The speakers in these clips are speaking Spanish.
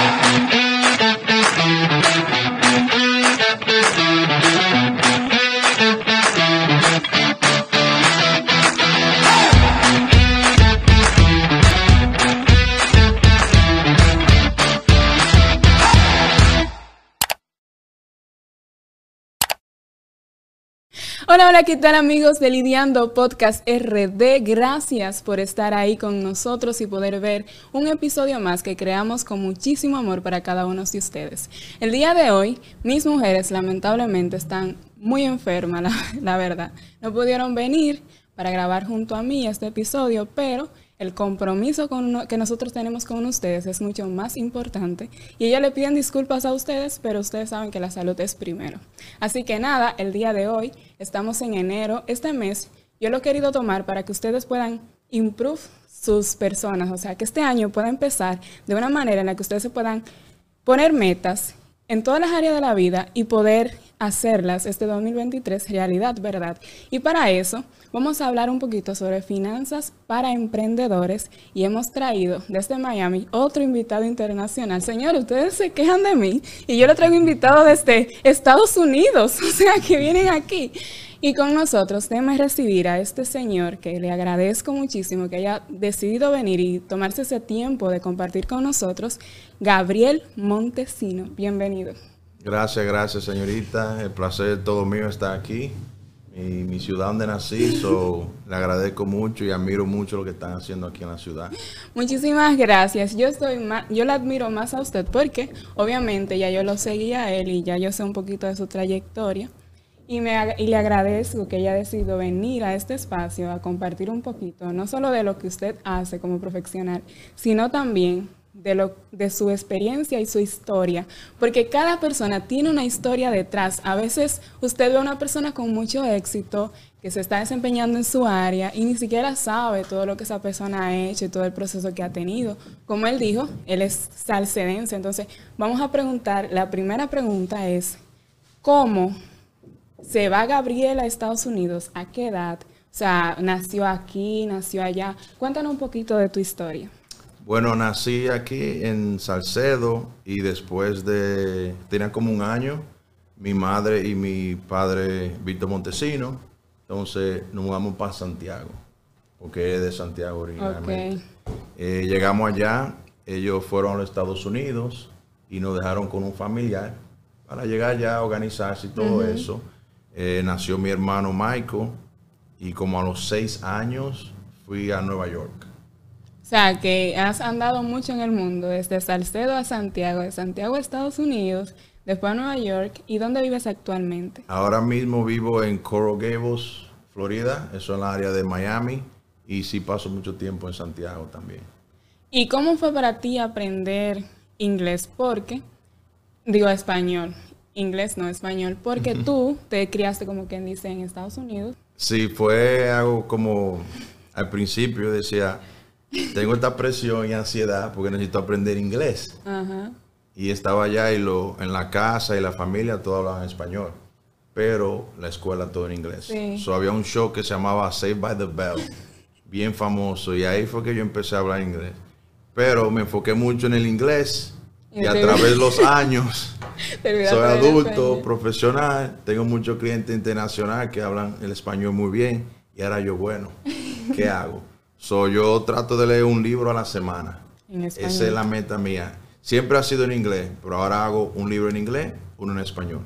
Thank you. Hola, ¿qué tal amigos de Lidiando Podcast RD? Gracias por estar ahí con nosotros y poder ver un episodio más que creamos con muchísimo amor para cada uno de ustedes. El día de hoy, mis mujeres lamentablemente están muy enfermas, la verdad. No pudieron venir para grabar junto a mí este episodio, pero el compromiso que nosotros tenemos con ustedes es mucho más importante y ellos le piden disculpas a ustedes, pero ustedes saben que la salud es primero. Así que nada, el día de hoy estamos en enero, este mes yo lo he querido tomar para que ustedes puedan improve sus personas, o sea, que este año pueda empezar de una manera en la que ustedes se puedan poner metas en todas las áreas de la vida y poder hacerlas este 2023 realidad, ¿verdad? Y para eso vamos a hablar un poquito sobre finanzas para emprendedores y hemos traído desde Miami otro invitado internacional. Señores, ustedes se quejan de mí y yo lo traigo invitado desde Estados Unidos, o sea, que vienen aquí. Y con nosotros déjeme recibir a este señor que le agradezco muchísimo que haya decidido venir y tomarse ese tiempo de compartir con nosotros, Gabriel Montesino. Bienvenido. Gracias, gracias señorita. El placer todo mío estar aquí. Mi, mi ciudad donde nací, so, le agradezco mucho y admiro mucho lo que están haciendo aquí en la ciudad. Muchísimas gracias. Yo estoy más, yo le admiro más a usted porque obviamente ya yo lo seguía a él y ya yo sé un poquito de su trayectoria. Y, me, y le agradezco que haya decidido venir a este espacio a compartir un poquito, no solo de lo que usted hace como profesional, sino también de, lo, de su experiencia y su historia, porque cada persona tiene una historia detrás. A veces usted ve a una persona con mucho éxito que se está desempeñando en su área y ni siquiera sabe todo lo que esa persona ha hecho y todo el proceso que ha tenido. Como él dijo, él es salcedense. Entonces, vamos a preguntar, la primera pregunta es, ¿cómo se va Gabriel a Estados Unidos? ¿A qué edad? O sea, nació aquí, nació allá. Cuéntanos un poquito de tu historia. Bueno, nací aquí en Salcedo y después de, tenía como un año, mi madre y mi padre, Víctor Montesino, entonces nos mudamos para Santiago, porque es de Santiago originalmente. Eh, llegamos allá, ellos fueron a los Estados Unidos y nos dejaron con un familiar para llegar allá a organizarse y todo eso. Eh, nació mi hermano Michael y como a los seis años fui a Nueva York. O sea, que has andado mucho en el mundo, desde Salcedo a Santiago, de Santiago a Estados Unidos, después a Nueva York. ¿Y dónde vives actualmente? Ahora mismo vivo en Coral Gables, Florida, eso en la área de Miami, y sí paso mucho tiempo en Santiago también. ¿Y cómo fue para ti aprender inglés? Porque, digo español, inglés no español, porque tú te criaste como quien dice en Estados Unidos. Sí, fue algo como al principio decía, tengo esta presión y ansiedad porque necesito aprender inglés. Ajá. Y estaba allá y lo, en la casa y la familia todo hablaban español, pero la escuela todo en inglés. Sí. So, había un show que se llamaba Saved by the Bell, bien famoso, y ahí fue que yo empecé a hablar inglés. Pero me enfoqué mucho en el inglés y a te- través de los años soy adulto, profesional, tengo muchos clientes internacionales que hablan el español muy bien y ahora yo, bueno, ¿qué hago? So, yo trato de leer un libro a la semana. En. Esa es la meta mía. Siempre ha sido en inglés, pero ahora hago un libro en inglés, uno en español.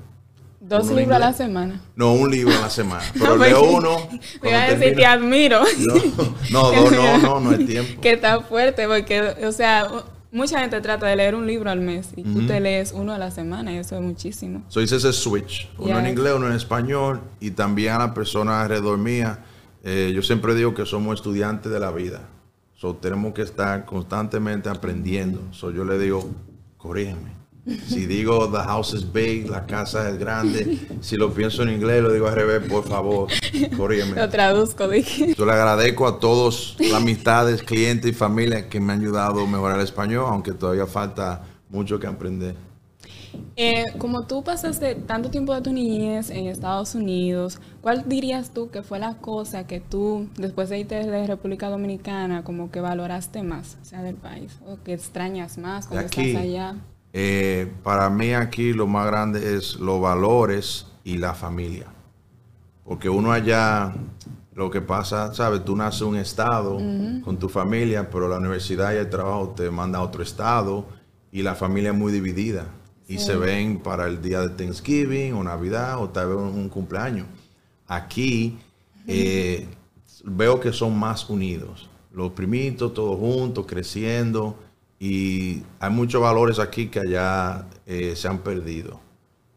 Dos uno en libros a la semana. No, un libro a la semana. Pero No, leo uno. Me iba a decir, te termino- admiro. No, no, dos no, no, no es tiempo. que está fuerte, porque, o sea, mucha gente trata de leer un libro al mes y tú te lees uno a la semana y eso es muchísimo. So hice ese switch, uno en Ya. inglés, uno en español, y también a las personas alrededor mía. Eh, yo siempre digo que somos estudiantes de la vida. So tenemos que estar constantemente aprendiendo. So yo le digo, corrígeme. Si digo the house is big, la casa es grande, si lo pienso en inglés, lo digo al revés, por favor, corrígeme. Lo traduzco, dije. Yo le agradezco a todos las amistades, clientes y familias que me han ayudado a mejorar el español, aunque todavía falta mucho que aprender. Eh, como tú pasaste tanto tiempo de tu niñez en Estados Unidos, ¿cuál dirías tú que fue la cosa que tú, después de irte de República Dominicana, como que valoraste más, o sea, del país? ¿O que extrañas más cuando aquí, estás allá? Eh, para mí aquí lo más grande es los valores y la familia. Porque uno allá, lo que pasa, ¿sabes? Tú naces en un estado con tu familia, pero la universidad y el trabajo te manda a otro estado y la familia es muy dividida. Y se ven para el día de Thanksgiving o Navidad o tal vez un cumpleaños. Aquí eh, veo que son más unidos. Los primitos todos juntos, creciendo. Y hay muchos valores aquí que allá eh, se han perdido.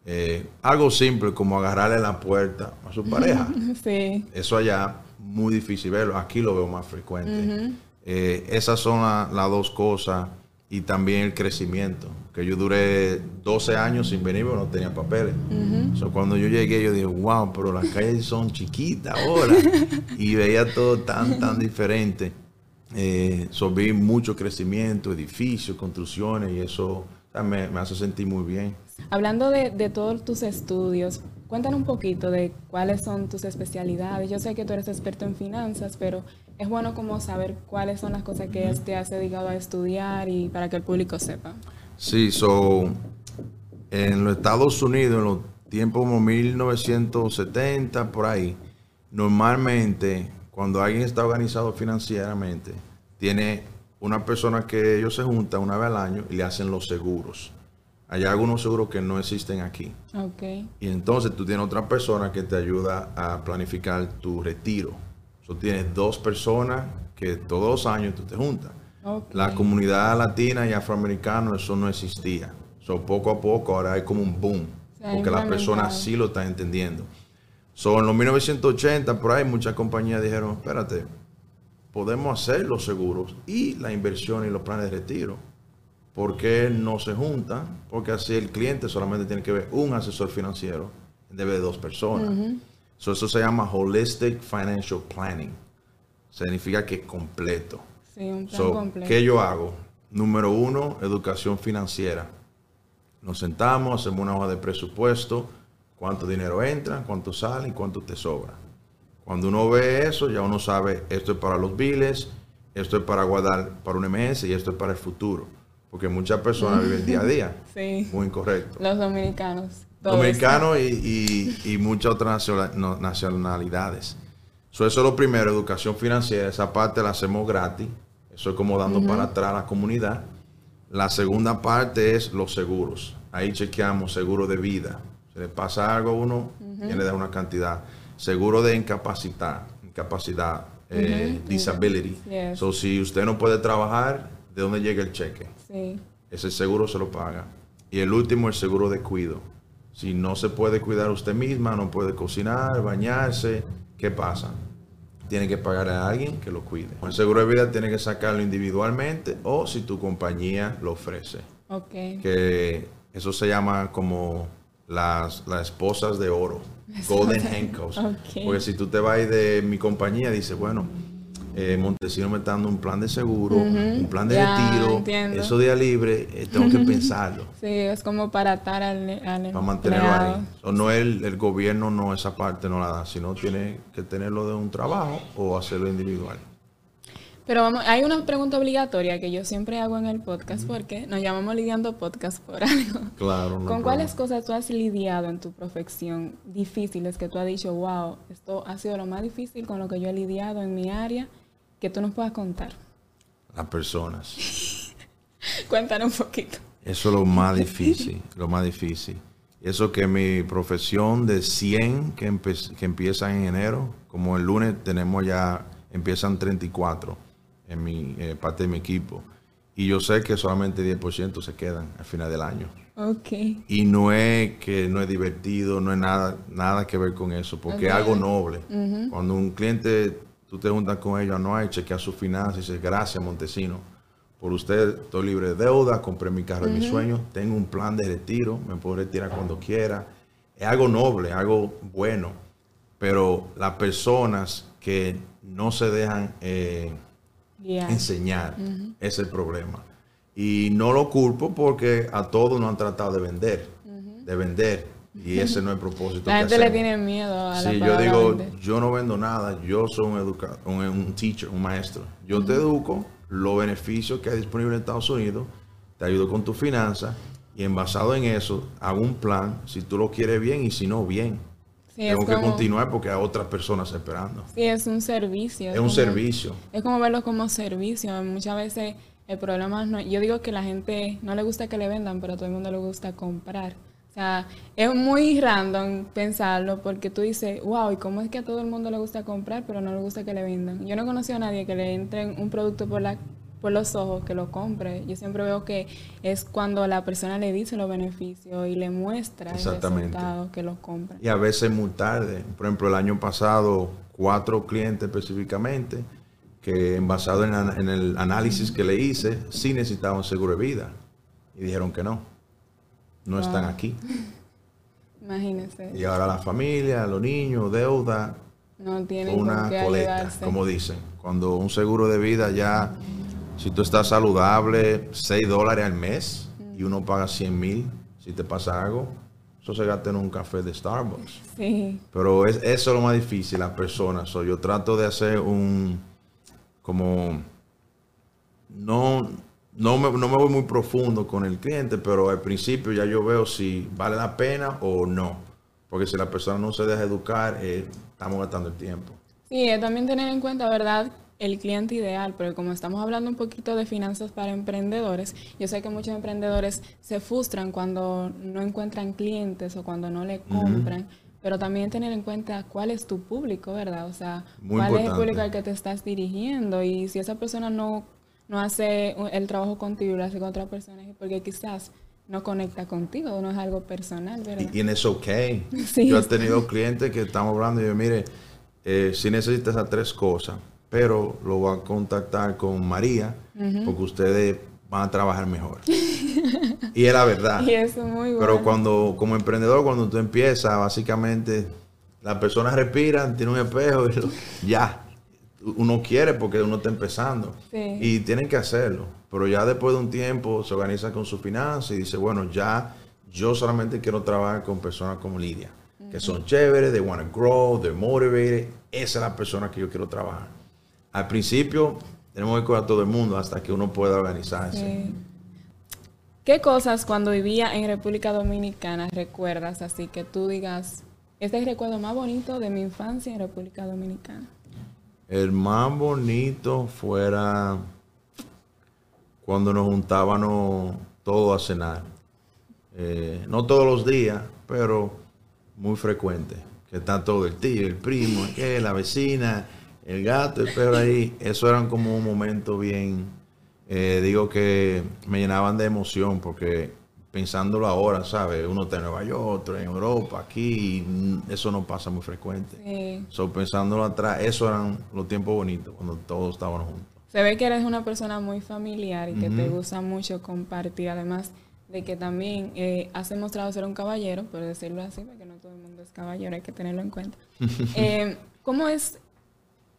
Eh, algo simple como agarrarle la puerta a su pareja. Sí. Eso allá muy difícil verlo. Aquí lo veo más frecuente. Esas son la- las dos cosas. Y también el crecimiento. Que yo duré 12 años sin venir, pero no tenía papeles. So, cuando yo llegué, yo dije, wow, pero las calles son chiquitas ahora. y veía todo tan, tan diferente. Eh, so, vi mucho crecimiento, edificios, construcciones, y eso me, me hace sentir muy bien. Hablando de, de todos tus estudios, cuéntanos un poquito de cuáles son tus especialidades. Yo sé que tú eres experto en finanzas, pero es bueno como saber cuáles son las cosas que te has dedicado a estudiar y para que el público sepa. Sí, so, en los Estados Unidos, en los tiempos como 1970, por ahí, normalmente, cuando alguien está organizado financieramente, tiene una persona que ellos se juntan una vez al año y le hacen los seguros. Hay algunos seguros que no existen aquí. Ok. Y entonces tú tienes otra persona que te ayuda a planificar tu retiro. So, tienes dos personas que todos los años tú te juntas. La comunidad latina y afroamericana, eso no existía. So, poco a poco ahora hay como un boom. Porque las personas sí lo están entendiendo. So, en los 1980, por ahí, muchas compañías dijeron, espérate, podemos hacer los seguros y la inversión y los planes de retiro. ¿Por qué no se juntan? Porque así el cliente solamente tiene que ver un asesor financiero en vez de dos personas. So, eso se llama Holistic Financial Planning. Significa que es completo. Sí, un plan So, completo. ¿Qué yo hago? Número uno, educación financiera. Nos sentamos, hacemos una hoja de presupuesto, cuánto dinero entra, cuánto sale y cuánto te sobra. Cuando uno ve eso, ya uno sabe, esto es para los biles, esto es para guardar para un MS y esto es para el futuro. Porque muchas personas viven día a día. Sí. Muy incorrecto. Los dominicanos. Dominicanos y, y- y muchas otras nacionalidades. So, eso es lo primero, educación financiera. Esa parte la hacemos gratis. Eso es como dando para atrás a la comunidad. La segunda parte es los seguros. Ahí chequeamos seguro de vida. Si le pasa algo a uno, tiene que dar una cantidad. Seguro de incapacidad, incapacidad, eh, disability. Yes. So, si usted no puede trabajar, ¿de dónde llega el cheque? Sí. Ese seguro se lo paga. Y el último, el seguro de cuido. Si no se puede cuidar usted misma, no puede cocinar, bañarse, ¿qué pasa? Tiene que pagar a alguien que lo cuide. El seguro de vida tiene que sacarlo individualmente o si tu compañía lo ofrece. Ok. Que eso se llama como las, las esposas de oro. Golden handcuffs. Ok. Porque si tú te vas de mi compañía, dices, bueno, eh, Montesino me está dando un plan de seguro, un plan de Ya, retiro, entiendo. eso día libre, eh, tengo que pensarlo Sí, es como para atar al, al para mantenerlo empleado. ahí. O no el, el gobierno no esa parte no la da, sino tiene que tenerlo de un trabajo o hacerlo individual. Pero vamos, hay una pregunta obligatoria que yo siempre hago en el podcast porque nos llamamos lidiando podcast por algo. Claro. no ¿Con cuáles cosas tú has lidiado en tu profesión difíciles que tú has dicho, wow, esto ha sido lo más difícil con lo que yo he lidiado en mi área, que tú nos puedas contar? Las personas. Cuéntanos un poquito. Eso es lo más difícil, lo más difícil. Eso que mi profesión de 100 que, que empiezan en enero, como el lunes tenemos ya, empiezan 34 en mi eh, parte de mi equipo. Y yo sé que solamente 10% se quedan al final del año. Ok. Y no es que no es divertido, no es nada, nada que ver con eso, porque es algo noble. Cuando un cliente, tú te juntas con ellos, no hay, chequea sus finanzas y dices, gracias Montesino, por usted estoy libre de deuda, compré mi carro de mis sueños, tengo un plan de retiro, me puedo retirar cuando quiera. Es algo noble, algo bueno, pero las personas que no se dejan... eh, enseñar. Es el problema. Y no lo culpo porque a todos nos han tratado de vender. de vender. Y ese no es el propósito. La gente le tiene miedo a la Sí, yo digo, yo no vendo nada, yo soy un educador, un, un teacher, un maestro. Yo te educo los beneficios que hay disponibles en Estados Unidos, te ayudo con tu finanzas y en basado en eso hago un plan, si tú lo quieres bien y si no, bien. Tengo que continuar porque hay otras personas esperando. Sí, es un servicio. Es, un servicio. Es como verlo como servicio. Muchas veces el problema no... Yo digo que la gente no le gusta que le vendan, pero a todo el mundo le gusta comprar. Sea, es muy random pensarlo porque tú dices, wow, ¿y cómo es que a todo el mundo le gusta comprar, pero no le gusta que le vendan? Yo no he conocido a nadie que le entren un producto por la por los ojos que lo compre. Yo siempre veo que es cuando la persona le dice los beneficios y le muestra el resultado que lo compra. Y a veces muy tarde. Por ejemplo, el año pasado, cuatro clientes específicamente, que basado en, en el análisis que le hice, sí necesitaban seguro de vida. Y dijeron que no. No están aquí. Imagínese. Y ahora la familia, los niños, deuda. No tienen una coleta, como dicen. Cuando un seguro de vida ya si tú estás saludable, 6 dólares al mes y uno paga 100 mil si te pasa algo, eso se gasta en un café de Starbucks. Sí. Pero es, eso es lo más difícil, las personas. yo trato de hacer un, como, no, no me, no me voy muy profundo con el cliente, pero al principio ya yo veo si vale la pena o no. Porque si la persona no se deja educar, eh, estamos gastando el tiempo. Sí, también tener en cuenta, ¿verdad? el cliente ideal, pero como estamos hablando un poquito de finanzas para emprendedores, yo sé que muchos emprendedores se frustran cuando no encuentran clientes o cuando no le compran, pero también tener en cuenta cuál es tu público, ¿verdad? O sea, cuál es el público al que te estás dirigiendo y si esa persona no, no hace el trabajo contigo y lo hace con otra persona, es porque quizás no conecta contigo, no es algo personal, ¿verdad? Y, es ok. Yo he tenido clientes que estamos hablando y yo, mire, eh, si necesitas esas tres cosas, pero lo voy a contactar con María porque ustedes van a trabajar mejor. y es la verdad. Y eso es muy bueno. Pero cuando, como emprendedor, cuando tú empiezas, básicamente las personas respiran, tienen un espejo y ya. Uno quiere porque uno está empezando. Y tienen que hacerlo. Pero ya después de un tiempo se organiza con su finanzas y dice, bueno, ya yo solamente quiero trabajar con personas como Lidia, que son chéveres, they want to grow, they're motivated. Esa es la persona que yo quiero trabajar al principio tenemos que cuidar a todo el mundo hasta que uno pueda organizarse. ¿Qué cosas cuando vivía en República Dominicana recuerdas así que tú digas, este es el recuerdo más bonito de mi infancia en República Dominicana? El más bonito fuera cuando nos juntábamos todos a cenar. Eh, no todos los días, pero muy frecuente. Que está todo el tío, el primo, la vecina, el gato, el perro ahí, eso eran como un momento bien, eh, digo que me llenaban de emoción porque pensándolo ahora, ¿sabes? Uno está en Nueva York, otro en Europa, aquí, eso no pasa muy frecuente. Sí. pensándolo atrás, eso eran los tiempos bonitos, cuando todos estábamos juntos. Se ve que eres una persona muy familiar y que te gusta mucho compartir, además de que también eh, has demostrado ser un caballero, por decirlo así, porque no todo el mundo es caballero, hay que tenerlo en cuenta. Eh, ¿Cómo es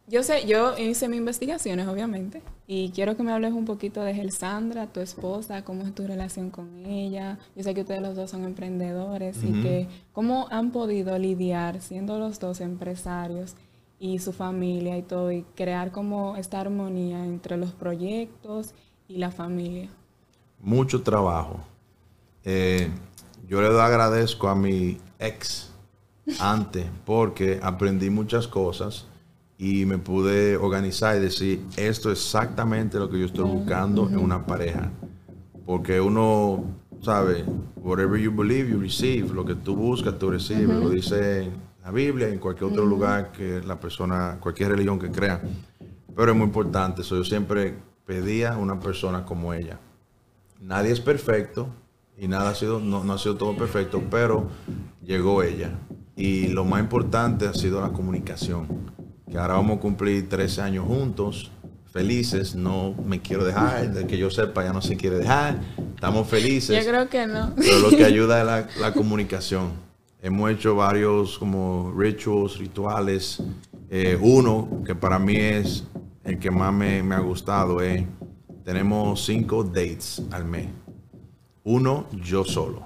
yo sé, yo hice mis investigaciones, obviamente, y quiero que me hables un poquito de Gelsandra, tu esposa, cómo es tu relación con ella. Yo sé que ustedes los dos son emprendedores y que cómo han podido lidiar siendo los dos empresarios y su familia y todo, y crear como esta armonía entre los proyectos y la familia. Mucho trabajo. Eh, yo le agradezco a mi ex antes porque aprendí muchas cosas y me pude organizar y decir, esto es exactamente lo que yo estoy buscando en una pareja. Porque uno, sabe, whatever you believe, you receive. Lo que tú buscas, tú recibes. Lo dice la Biblia en cualquier otro lugar que la persona, cualquier religión que crea. Pero es muy importante. eso yo siempre pedía una persona como ella. Nadie es perfecto y nada ha sido, no, no ha sido todo perfecto, pero llegó ella. Y lo más importante ha sido la comunicación que ahora vamos a cumplir 13 años juntos, felices, no me quiero dejar, de que yo sepa ya no se quiere dejar, estamos felices. Yo creo que no. Pero lo que ayuda es la, comunicación. Hemos hecho varios como rituals, rituales. Eh, uno que para mí es el que más me, me ha gustado es, tenemos cinco dates al mes. Uno, yo solo.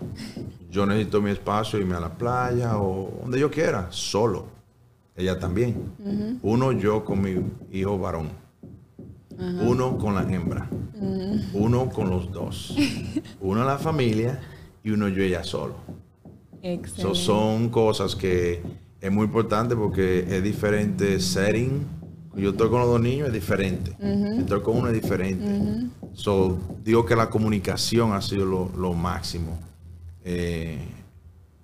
Yo necesito mi espacio, irme a la playa o donde yo quiera, solo. Ella también. Uno yo con mi hijo varón. Uno con la hembra. Uno con los dos. uno la familia y uno yo ella solo. Excelente. son cosas que es muy importante porque es diferente setting. Yo estoy con los dos niños, es diferente. Estoy con uno, es diferente. so, digo que la comunicación ha sido lo, máximo eh,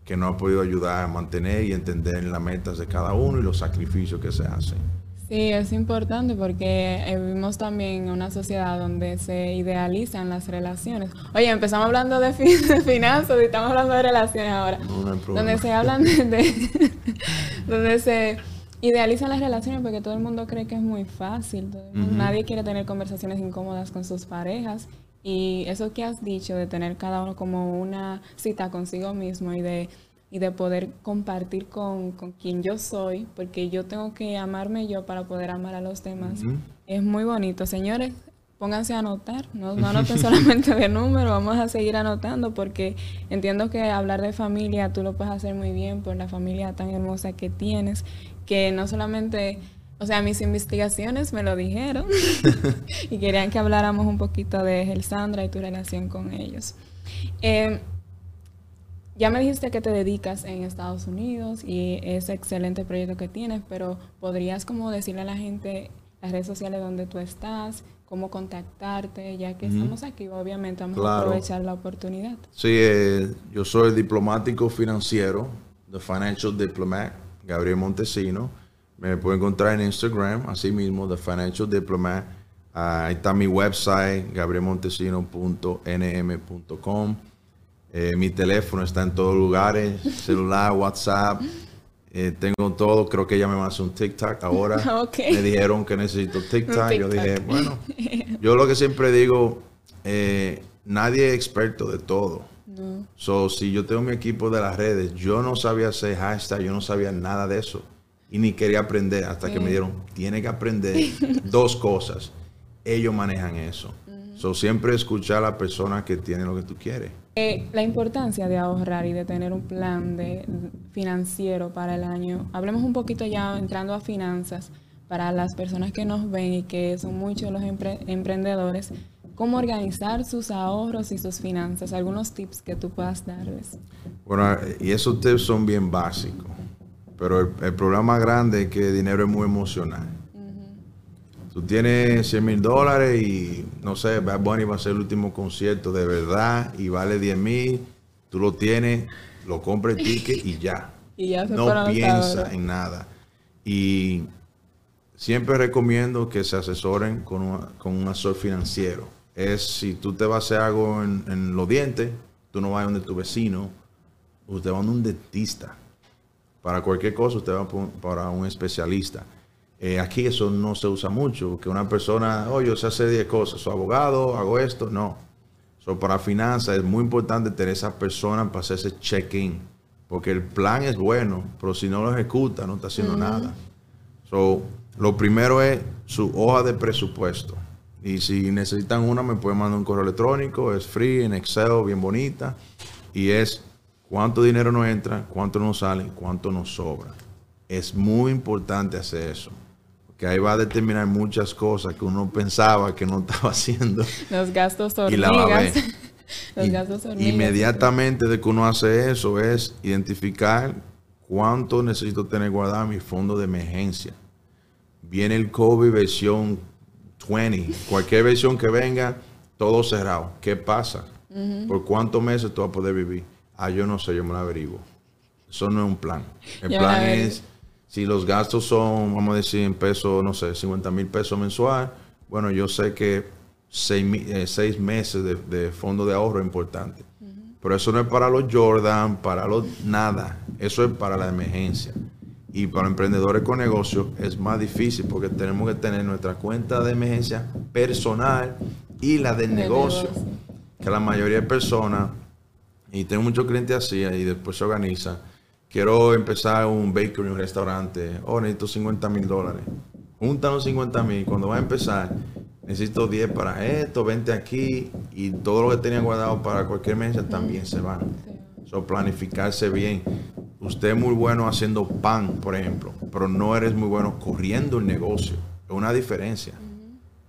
que nos ha podido ayudar a mantener y entender las metas de cada uno y los sacrificios que se hacen. Sí, es importante porque eh, vivimos también en una sociedad donde se idealizan las relaciones. Oye, empezamos hablando de, finanzas y estamos hablando de relaciones ahora. donde se hablan de, donde se idealizan las relaciones porque todo el mundo cree que es muy fácil. Nadie quiere tener conversaciones incómodas con sus parejas. Y eso que has dicho de tener cada uno como una cita consigo mismo y de y de poder compartir con, quien yo soy, porque yo tengo que amarme yo para poder amar a los demás. Es muy bonito. Señores, pónganse a anotar, no, no anoten solamente de número, vamos a seguir anotando porque entiendo que hablar de familia tú lo puedes hacer muy bien por la familia tan hermosa que tienes, que no solamente... O sea, mis investigaciones me lo dijeron y querían que habláramos un poquito de Sandra y tu relación con ellos. Eh, ya me dijiste que te dedicas en Estados Unidos y ese excelente proyecto que tienes, pero podrías como decirle a la gente las redes sociales donde tú estás, cómo contactarte, ya que estamos aquí, obviamente vamos a aprovechar la oportunidad. Sí, eh, yo soy diplomático financiero, The Financial Diplomat, Gabriel Montesino. Me puede encontrar en Instagram, así mismo, The Financial Diplomat. ahí está mi website, gabrielmontesino.nm.com. Eh, mi teléfono está en todos lugares, celular, WhatsApp. Eh, tengo todo, creo que ella me va a hacer un TikTok ahora. Me dijeron que necesito TikTok. Yo dije, bueno, yo lo que siempre digo, eh, nadie es experto de todo. So, si yo tengo mi equipo de las redes, yo no sabía hacer hashtag, yo no sabía nada de eso. Y ni quería aprender hasta que me dieron, tiene que aprender dos cosas. Ellos manejan eso. So, siempre escuchar a la persona que tiene lo que tú quieres. Eh, la importancia de ahorrar y de tener un plan de, financiero para el año. Hablemos un poquito ya entrando a finanzas para las personas que nos ven y que son muchos los emprendedores. ¿Cómo organizar sus ahorros y sus finanzas? Algunos tips que tú puedas darles. Bueno, y esos tips son bien básicos. Pero el, el problema grande es que el dinero es muy emocional. Tú tienes 100 mil dólares y no sé, Bad Bunny va a ser el último concierto de verdad y vale 10 mil. Tú lo tienes, lo compras el ticket y ya. y ya se no piensa en nada. Y siempre recomiendo que se asesoren con, un asesor financiero. Es si tú te vas a hacer algo en, los dientes, tú no vas a donde tu vecino, usted va a un dentista. Para cualquier cosa, usted va para un especialista. Eh, aquí eso no se usa mucho, que una persona, oye, yo sé hacer 10 cosas, soy abogado, hago esto, no. So, para finanzas es muy importante tener esa persona para hacer ese check-in, porque el plan es bueno, pero si no lo ejecuta, no está haciendo nada. So, lo primero es su hoja de presupuesto. Y si necesitan una, me pueden mandar un correo electrónico, es free, en Excel, bien bonita. Y es cuánto dinero nos entra, cuánto nos sale, cuánto nos sobra. Es muy importante hacer eso que ahí va a determinar muchas cosas que uno pensaba que no estaba haciendo. Los gastos hormigas. Los gastos hormigas. Inmediatamente de que uno hace eso es identificar cuánto necesito tener guardado mi fondo de emergencia. Viene el COVID versión 20, cualquier versión que venga, todo cerrado. ¿Qué pasa? ¿Por cuántos meses tú vas a poder vivir? Ah, yo no sé, yo me lo averiguo. Eso no es un plan. El plan es si los gastos son, vamos a decir, en pesos, no sé, 50 mil pesos mensual, bueno, yo sé que seis, eh, meses de, fondo de ahorro es importante. Pero eso no es para los Jordan, para los nada. Eso es para la emergencia. Y para emprendedores con negocios es más difícil porque tenemos que tener nuestra cuenta de emergencia personal y la del negocio. Que la mayoría de personas, y tengo muchos clientes así, y después se organizan quiero empezar un bakery, un restaurante, oh, necesito 50 mil dólares. Juntan los 50 mil, cuando va a empezar, necesito 10 para esto, 20 aquí, y todo lo que tenía guardado para cualquier mesa también se van. So, planificarse bien. Usted es muy bueno haciendo pan, por ejemplo, pero no eres muy bueno corriendo el negocio. Es una diferencia.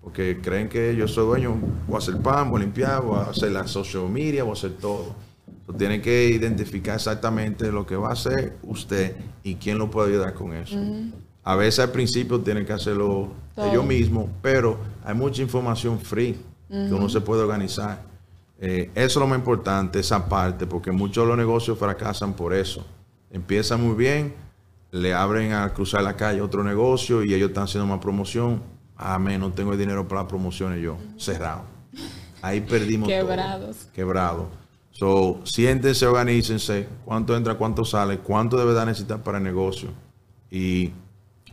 Porque creen que yo soy dueño, voy a hacer pan, voy a limpiar, voy a hacer la social media, voy a hacer todo. So, tienen que identificar exactamente lo que va a hacer usted y quién lo puede ayudar con eso. A veces al principio tienen que hacerlo Todo. ellos mismos, pero hay mucha información free que uno se puede organizar. Eh, eso es lo más importante, esa parte, porque muchos de los negocios fracasan por eso. Empiezan muy bien, le abren a cruzar la calle otro negocio y ellos están haciendo más promoción. Amén, no tengo el dinero para las promociones yo. Cerrado. Ahí perdimos todo. Quebrados. Quebrado. So, siéntense, organícense. ¿Cuánto entra, cuánto sale? ¿Cuánto de verdad necesitan para el negocio? Y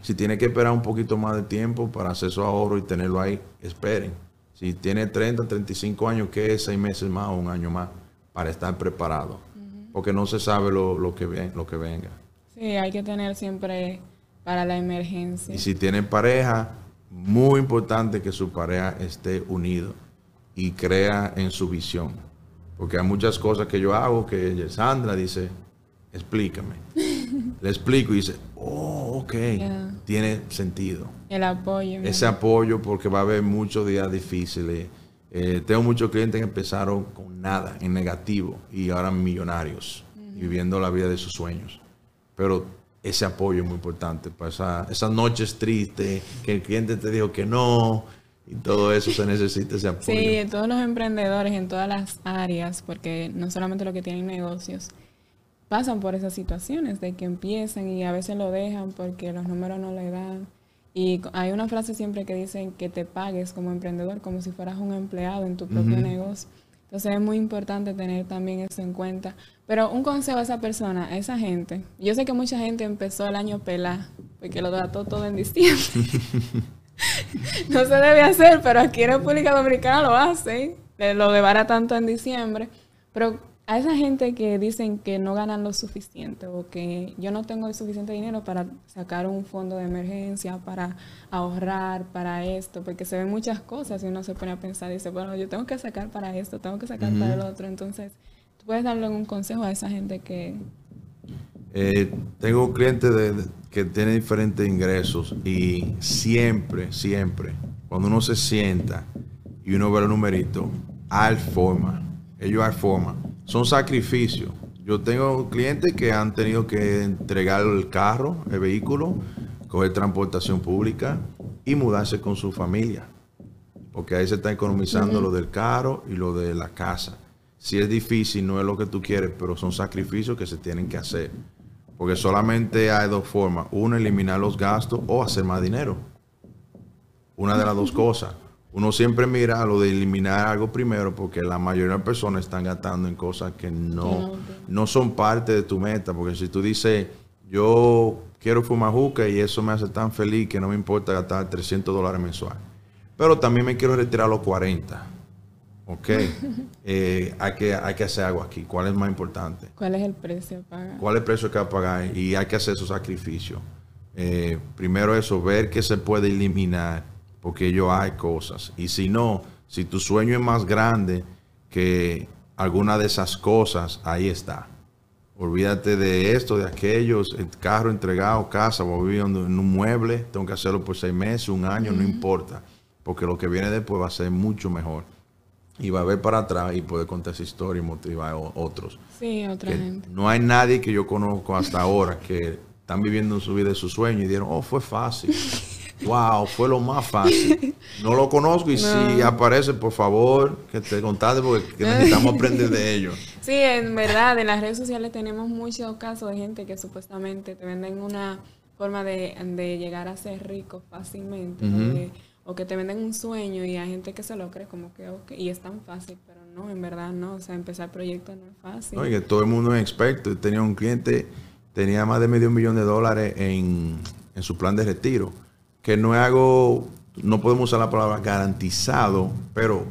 si tiene que esperar un poquito más de tiempo para hacer su ahorro y tenerlo ahí, esperen. Si tiene 30, 35 años, que es seis meses más o un año más para estar preparado. Porque no se sabe lo, lo que, ven- lo que venga. Sí, hay que tener siempre para la emergencia. Y si tienen pareja, muy importante que su pareja esté unido y crea en su visión. Porque hay muchas cosas que yo hago que Sandra dice, explícame. Le explico y dice, oh, ok, tiene sentido. El apoyo. Ese apoyo porque va a haber muchos días difíciles. Eh, tengo muchos clientes que empezaron con nada, en negativo, y ahora millonarios, viviendo la vida de sus sueños. Pero ese apoyo es muy importante para esa- esas noches tristes, que el cliente te dijo que no, y todo eso se necesita ese apoyo. Sí, todos los emprendedores en todas las áreas, porque no solamente los que tienen negocios, pasan por esas situaciones de que empiezan y a veces lo dejan porque los números no le dan. Y hay una frase siempre que dicen que te pagues como emprendedor como si fueras un empleado en tu propio negocio. Entonces es muy importante tener también eso en cuenta. Pero un consejo a esa persona, a esa gente. Yo sé que mucha gente empezó el año pelá, porque lo trató todo en diciembre. no se debe hacer, pero aquí en República Dominicana lo hacen. Le- Lo debara tanto en diciembre. Pero a esa gente que dicen que no ganan lo suficiente o que yo no tengo el suficiente dinero para sacar un fondo de emergencia, para ahorrar, para esto, porque se ven muchas cosas y uno se pone a pensar y dice, bueno, yo tengo que sacar para esto, tengo que sacar para el otro. Entonces, tú puedes darle un consejo a esa gente que... Eh, tengo clientes de- de- que tienen diferentes ingresos y siempre, siempre, cuando uno se sienta y uno ve los numeritos, hay forma. Ellos hay forma. Son sacrificios. Yo tengo clientes que han tenido que entregar el carro, el vehículo, coger transportación pública y mudarse con su familia. Porque ahí se está economizando lo del carro y lo de la casa. Si es difícil, no es lo que tú quieres, pero son sacrificios que se tienen que hacer. Porque solamente hay dos formas. Una, eliminar los gastos o hacer más dinero. Una de las dos cosas. Uno siempre mira lo de eliminar algo primero porque la mayoría de personas están gastando en cosas que no, no son parte de tu meta. Porque si tú dices, yo quiero fumar juca y eso me hace tan feliz que no me importa gastar 300 dólares mensual. Pero también me quiero retirar a los 40. Ok. Eh, hay, que, hay que hacer algo aquí. ¿Cuál es más importante? ¿Cuál es el precio a pagar? cuál es el precio que va a pagar y hay que hacer esos sacrificios. Eh, primero eso, ver que se puede eliminar, porque yo hay cosas. Y si no, si tu sueño es más grande que alguna de esas cosas, ahí está. Olvídate de esto, de aquellos, el carro entregado, casa, voy a vivir en un mueble, tengo que hacerlo por seis meses, un año, no importa, porque lo que viene después va a ser mucho mejor. Y va a ver para atrás y poder contar esa historia y motivar a otros Sí, otra que gente. no hay nadie que yo conozco hasta ahora que están viviendo su vida su sueño y dieron, oh, fue fácil. wow, fue lo más fácil. No lo conozco y si aparece, por favor, que te contate porque que necesitamos aprender de ellos. Sí, en verdad, en las redes sociales tenemos muchos casos de gente que supuestamente te venden una forma de, de llegar a ser rico fácilmente. de- o que te venden un sueño y hay gente que se lo cree como que, ok, y es tan fácil, pero no, en verdad no. O sea, empezar proyectos no es fácil. Oye, todo el mundo es experto. Tenía un cliente, tenía más de medio millón de dólares en, en su plan de retiro, que no es algo, no podemos usar la palabra garantizado, pero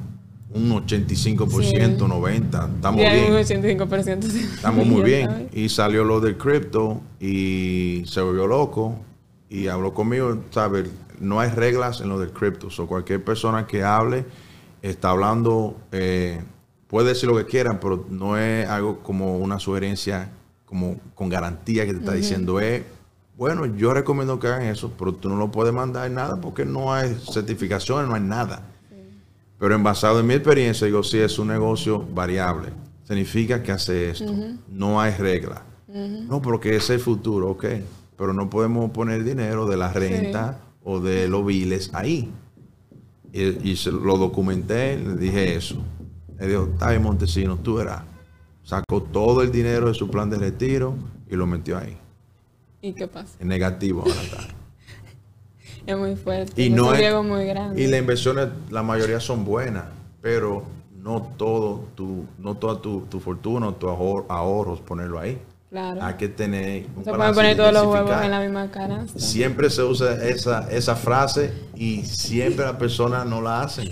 un 85%, Sí. 90%, estamos bien. un 85%. sí. Estamos muy bien. sabes. Y salió lo del cripto y se volvió loco y habló conmigo, ¿sabes? No hay reglas en lo del cripto. O cualquier persona que hable está hablando eh, puede decir lo que quieran, pero no es algo como una sugerencia como con garantía que te está diciendo, es, bueno, yo recomiendo que hagan eso, pero tú no lo puedes mandar nada porque no hay certificaciones, no hay nada. Pero en basado en mi experiencia, digo, sí, es un negocio variable. Significa que hace esto. No hay regla. No, porque es el futuro, ok. Pero no podemos poner dinero de la renta o de los biles ahí. Y, y lo documenté, le dije eso. Le dijo, está bien, Montesino, tú verás. Sacó todo el dinero de su plan de retiro y lo metió ahí. ¿Y qué pasa? En negativo ahora está. es muy fuerte. Y no es, muy grande. Y las inversiones, la mayoría son buenas, pero no todo tu, no toda tu, tu fortuna, tus ahorros, ponerlo ahí. Claro. Hay que tener un Se pueden poner todos los huevos en la misma canasta. Siempre se usa esa, esa frase y siempre las personas no la hacen.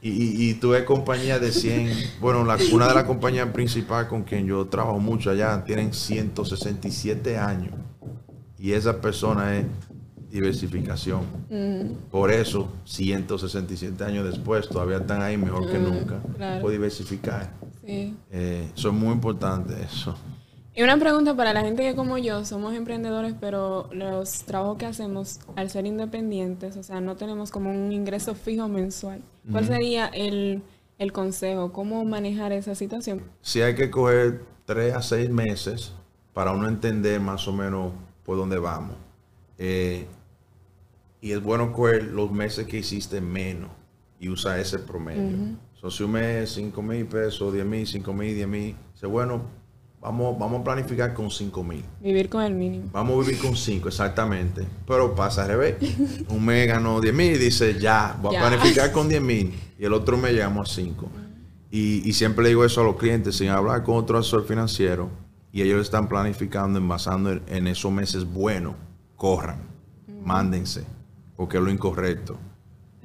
Y, y, tuve compañía de 100, bueno, una de las compañías principales con quien yo trabajo mucho allá, tienen 167 años. Y esa persona es diversificación. Mm. Por eso, 167 años después, todavía están ahí mejor que nunca. Por diversificar. Sí. Eh, eso es muy importante, eso. Y una pregunta para la gente que como yo somos emprendedores, pero los trabajos que hacemos al ser independientes, o sea, no tenemos como un ingreso fijo mensual. ¿Cuál sería el, consejo? ¿Cómo manejar esa situación? Si hay que coger tres a seis meses para uno entender más o menos por dónde vamos. Eh, y es bueno coger los meses que hiciste menos y usar ese promedio. si un mes 5 mil pesos, 10 mil, 5 mil, 10 mil, dice, bueno, Vamos, vamos a planificar con 5 mil. Vivir con el mínimo. Vamos a vivir con 5, exactamente. Pero pasa al revés. Un mes ganó 10 mil y dice, ya, voy a planificar con 10 mil. Y el otro mes llegamos a 5. Y, y, siempre le digo eso a los clientes, sin hablar con otro asesor financiero. Y ellos están planificando, envasando en, esos meses buenos. Corran, mándense, porque es lo incorrecto.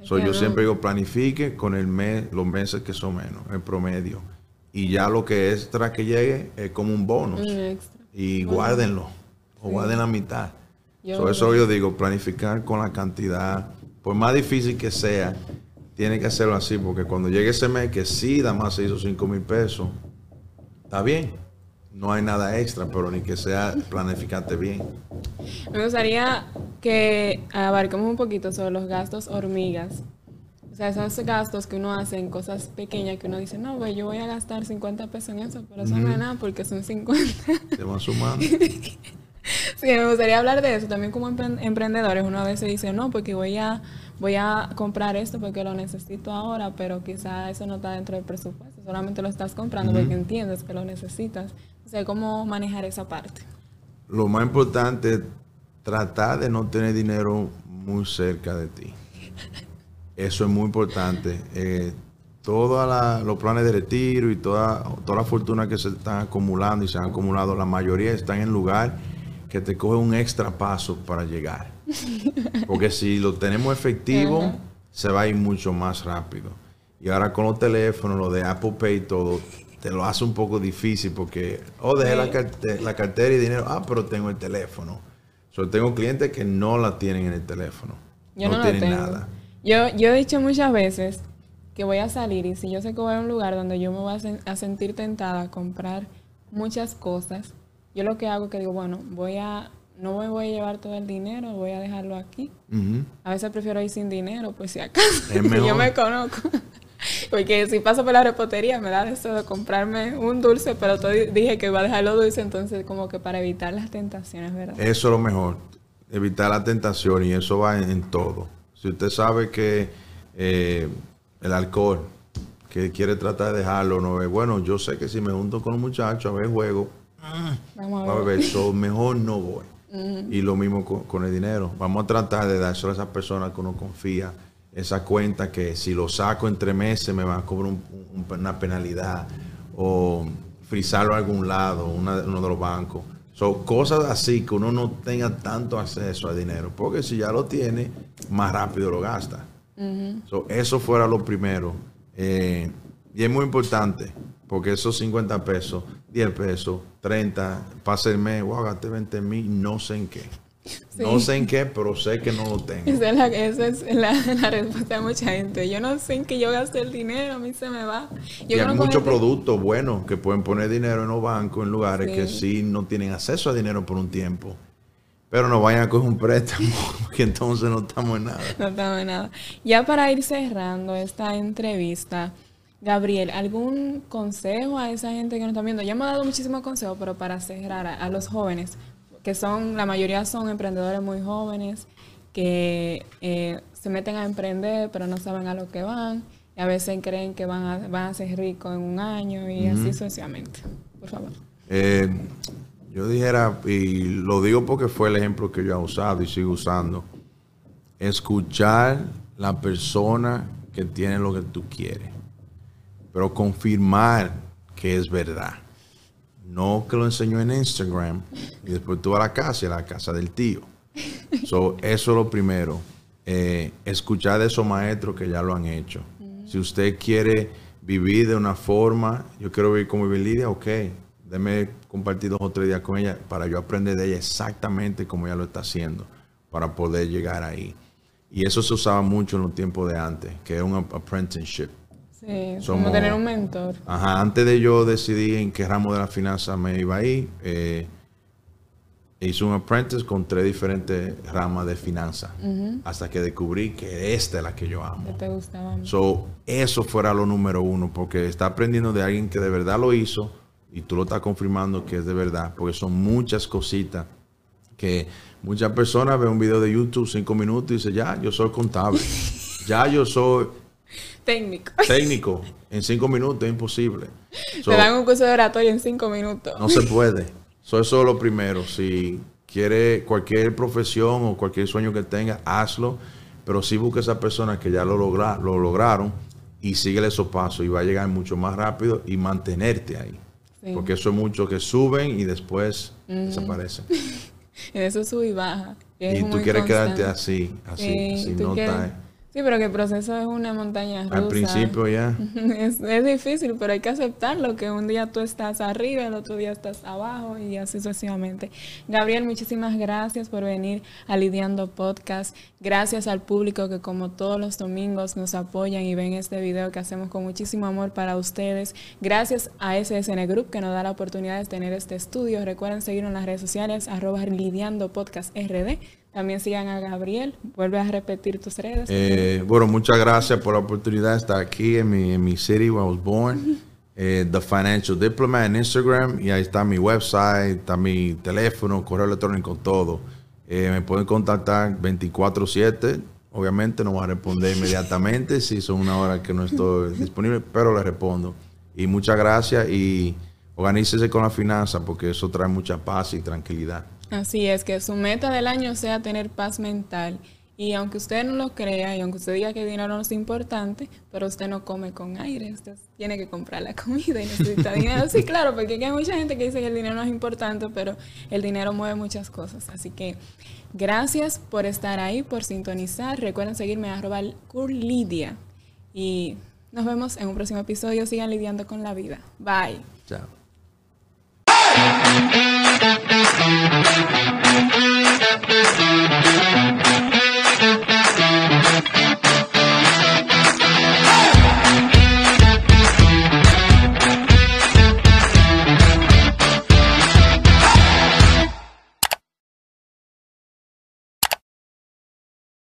yo siempre digo, planifique con el mes, los meses que son menos, el promedio y ya lo que extra que llegue es como un bonus. Y guárdenlo, o guarden la mitad. Por eso yo digo, planificar con la cantidad, por más difícil que sea, tiene que hacerlo así, porque cuando llegue ese mes que sí, da más se hizo 5 mil pesos, está bien. No hay nada extra, pero ni que sea planificante bien. Me gustaría que abarquemos un poquito sobre los gastos hormigas sea, esos gastos que uno hace en cosas pequeñas que uno dice, no, güey, yo voy a gastar 50 pesos en eso, pero eso no es nada porque son 50. Te van sumando. sí, me gustaría hablar de eso. También como emprendedores, uno a veces dice, no, porque voy a, voy a comprar esto porque lo necesito ahora, pero quizá eso no está dentro del presupuesto. Solamente lo estás comprando porque entiendes que lo necesitas. O sea, ¿cómo manejar esa parte? Lo más importante es tratar de no tener dinero muy cerca de ti. Eso es muy importante. Eh, todos los planes de retiro y toda, toda la fortuna que se están acumulando y se han acumulado, la mayoría están en lugar que te coge un extra paso para llegar. Porque si lo tenemos efectivo, se va a ir mucho más rápido. Y ahora con los teléfonos, lo de Apple Pay y todo, te lo hace un poco difícil porque, oh, dejé la, cartera, y dinero, ah, pero tengo el teléfono. Yo tengo clientes que no la tienen en el teléfono. no, tienen nada. Yo, yo he dicho muchas veces que voy a salir y si yo sé que voy a un lugar donde yo me voy a, sentir tentada a comprar muchas cosas, yo lo que hago es que digo, bueno, voy a, no me voy a llevar todo el dinero, voy a dejarlo aquí. A veces prefiero ir sin dinero, pues si acaso, yo me conozco. Porque si paso por la repostería me da eso de comprarme un dulce, pero dije que iba a dejarlo dulce, entonces como que para evitar las tentaciones, ¿verdad? Eso es lo mejor, evitar la tentación y eso va en todo. Si usted sabe que eh, el alcohol, que quiere tratar de dejarlo, no ve, bueno, yo sé que si me junto con un muchacho a ver juego, Vamos a ver, mejor no voy. Y lo mismo con, el dinero. Vamos a tratar de dárselo a esas personas que uno confía, esa cuenta que si lo saco entre meses me van a cobrar una penalidad o frisarlo a algún lado, uno de los bancos. Son cosas así que uno no tenga tanto acceso al dinero, porque si ya lo tiene, más rápido lo gasta. eso fuera lo primero. Eh, y es muy importante, porque esos 50 pesos, 10 pesos, 30, pasa el mes, wow, gasté 20 mil, no sé en qué. No sé en qué, pero sé que no lo tengo. Esa es, la, esa es la, la, respuesta de mucha gente. Yo no sé en qué yo gasto el dinero, a mí se me va. Yo y hay muchos productos buenos que pueden poner dinero en los bancos, en lugares que sí no tienen acceso a dinero por un tiempo. Pero no vayan a coger un préstamo, porque entonces no estamos en nada. No estamos en nada. Ya para ir cerrando esta entrevista, Gabriel, ¿algún consejo a esa gente que nos está viendo? Ya me ha dado muchísimos consejos, pero para cerrar a, a los jóvenes, que son, la mayoría son emprendedores muy jóvenes, que eh, se meten a emprender, pero no saben a lo que van, y a veces creen que van a, van a ser ricos en un año y así sucesivamente. Por favor. Eh, yo dijera, y lo digo porque fue el ejemplo que yo he usado y sigo usando, escuchar la persona que tiene lo que tú quieres, pero confirmar que es verdad. No que lo enseñó en Instagram y después tú a la casa y a la casa del tío. So, eso es lo primero. Eh, escuchar de esos maestros que ya lo han hecho. Si usted quiere vivir de una forma, yo quiero vivir como vive Lidia, ok, déme compartir dos o tres días con ella para yo aprender de ella exactamente como ella lo está haciendo, para poder llegar ahí. Y eso se usaba mucho en los tiempos de antes, que es un apprenticeship. Sí, como tener un mentor. Ajá, antes de yo decidir en qué ramo de la finanza me iba a ir, eh, hice un apprentice con tres diferentes ramas de finanzas, hasta que descubrí que esta es la que yo amo. Que te gustaba. So, eso fuera lo número uno, porque está aprendiendo de alguien que de verdad lo hizo y tú lo estás confirmando que es de verdad, porque son muchas cositas que muchas personas ven un video de YouTube cinco minutos y dicen, ya, yo soy contable, ya yo soy técnico. Técnico, en cinco minutos es imposible. Te dan un curso de oratoria en cinco minutos. No se puede. So, eso es lo primero. Si quiere cualquier profesión o cualquier sueño que tenga, hazlo. Pero sí busca a esas personas que ya lo, logra, lo lograron y síguele esos pasos y va a llegar mucho más rápido y mantenerte ahí. Sí. Porque eso es mucho que suben y después mm. desaparecen. en eso sube y baja. Y tú quieres quedarte así, así, si no está Sí, pero que el proceso es una montaña rusa. Al principio ya. Es, es, difícil, pero hay que aceptarlo, que un día tú estás arriba, el otro día estás abajo y así sucesivamente. Gabriel, muchísimas gracias por venir a Lidiando Podcast. Gracias al público que como todos los domingos nos apoyan y ven este video que hacemos con muchísimo amor para ustedes. Gracias a SSN Group que nos da la oportunidad de tener este estudio. Recuerden seguirnos en las redes sociales, arroba Lidiando Podcast RD. También sigan a Gabriel. Vuelve a repetir tus redes. Eh, bueno, muchas gracias por la oportunidad de estar aquí en mi, en mi city where I was born. Eh, The Financial Diplomat en Instagram. Y ahí está mi website, está mi teléfono, correo electrónico, todo. Eh, me pueden contactar 24-7. Obviamente no voy a responder inmediatamente si son una hora que no estoy disponible, pero le respondo. Y muchas gracias y organícese con la finanza porque eso trae mucha paz y tranquilidad. Así es, que su meta del año sea tener paz mental. Y aunque usted no lo crea y aunque usted diga que el dinero no es importante, pero usted no come con aire, usted tiene que comprar la comida y necesita dinero. Sí, claro, porque hay mucha gente que dice que el dinero no es importante, pero el dinero mueve muchas cosas. Así que gracias por estar ahí, por sintonizar. Recuerden seguirme a curlidia. Y nos vemos en un próximo episodio. Sigan lidiando con la vida. Bye. Chao. Thank you.